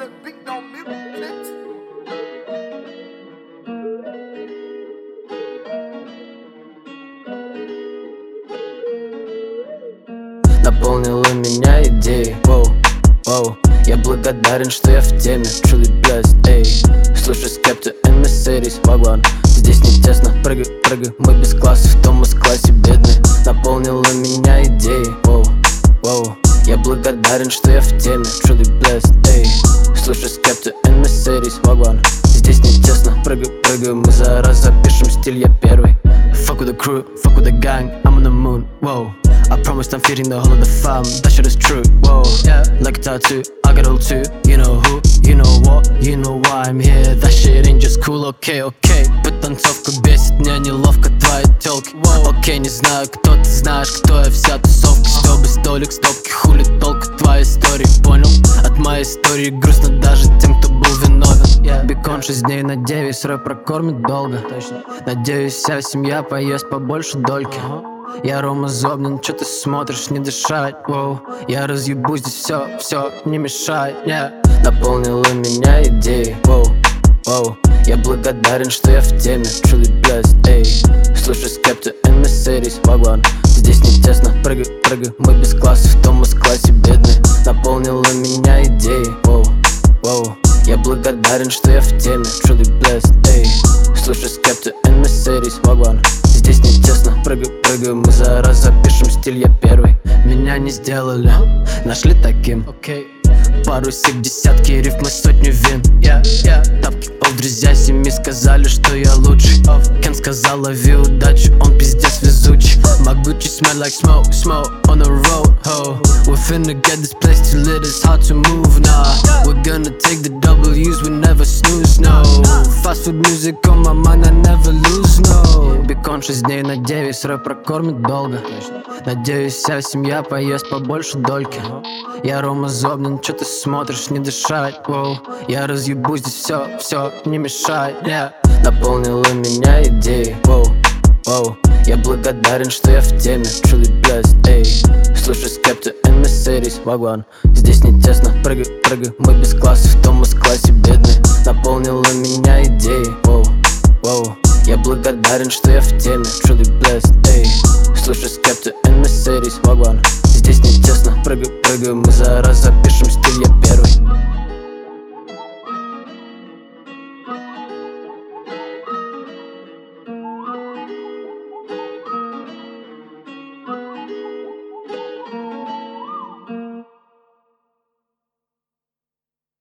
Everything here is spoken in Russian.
that don't be bitch. Наполнила меня идеей, воу, воу. Я благодарен, что я в теме, truly blessed, эй. Слушай скепти in Mercedes, вагон. Здесь не тесно, прыгай, прыгай. Мы без классов, в том из классе бедный Наполнила меня идеей, воу, воу. Я благодарен, что я в теме, truly blessed, эй Слушай скепти in Mercedes, вагон Здесь не тесно, прыгай, прыгай Мы за раз запишем стиль, я первый Fuck with the crew, fuck with the gang, I'm on the moon, whoa I promised I'm feeding the whole of the fam, that shit is true, whoa Yeah, like a tattoo, I got all two You know who, you know what, you know why I'm here That shit ain't just cool, okay, okay Потанцовка бесит, мне неловко твои телки Окей, не знаю, кто ты знаешь, кто я вся тусовка Стёбы, столик, стопки, хули толку твоей истории, понял? От моей истории грустно даже тем, кто был виновен. Бекон 6 дней на 9, срой прокормит долго. Точно. Надеюсь, вся семья поест побольше дольки. Я Рома Зобнин, чё ты смотришь, не дышать, воу. Я разъебу здесь все, все, не мешай, yeah. Наполнила меня идеей, воу, воу. Я благодарен, что я в теме, truly blessed, эй. Слушай скепти in Mercedes, вагон. Здесь не тесно, прыгай, прыгай. Мы без классов, в том из классе бедный Наполнила меня идеей, воу, воу Я благодарен, что я в теме, truly blessed, эй. Слушай скепти in Mercedes, вагон. Здесь не тесно, прыгай, прыгай Мы за раз запишем стиль, я первый. Меня не сделали, нашли таким. Okay. Пару сик, десятки рифмы, сотню вин. Yeah, yeah. Тапки, ол, друзья семьи сказали, что я лучший. Кен сказал, лови удачу, Gucci smell like smoke, smoke on the road, ho. We're finna get this place to lit, it's hard to move, nah. We're gonna take the W's, we never snooze, no. Fast food music on my mind, I never lose, no. Бекон 6 дней на 9, срой прокормит долго. Надеюсь, вся семья поест побольше дольки. Я Рома Зобнин, чё ты смотришь, не дышать, воу. Я разъебу здесь все, все, не мешай, yeah. Наполнила меня идеей, Я благодарен, что я в теме, truly blessed, эй. Слушай скепти in Mercedes, вагон. Здесь не тесно, прыгай, прыгай Мы без классов, в том из классе бедный. Наполнила меня идеей, воу, воу. Я благодарен, что я в теме,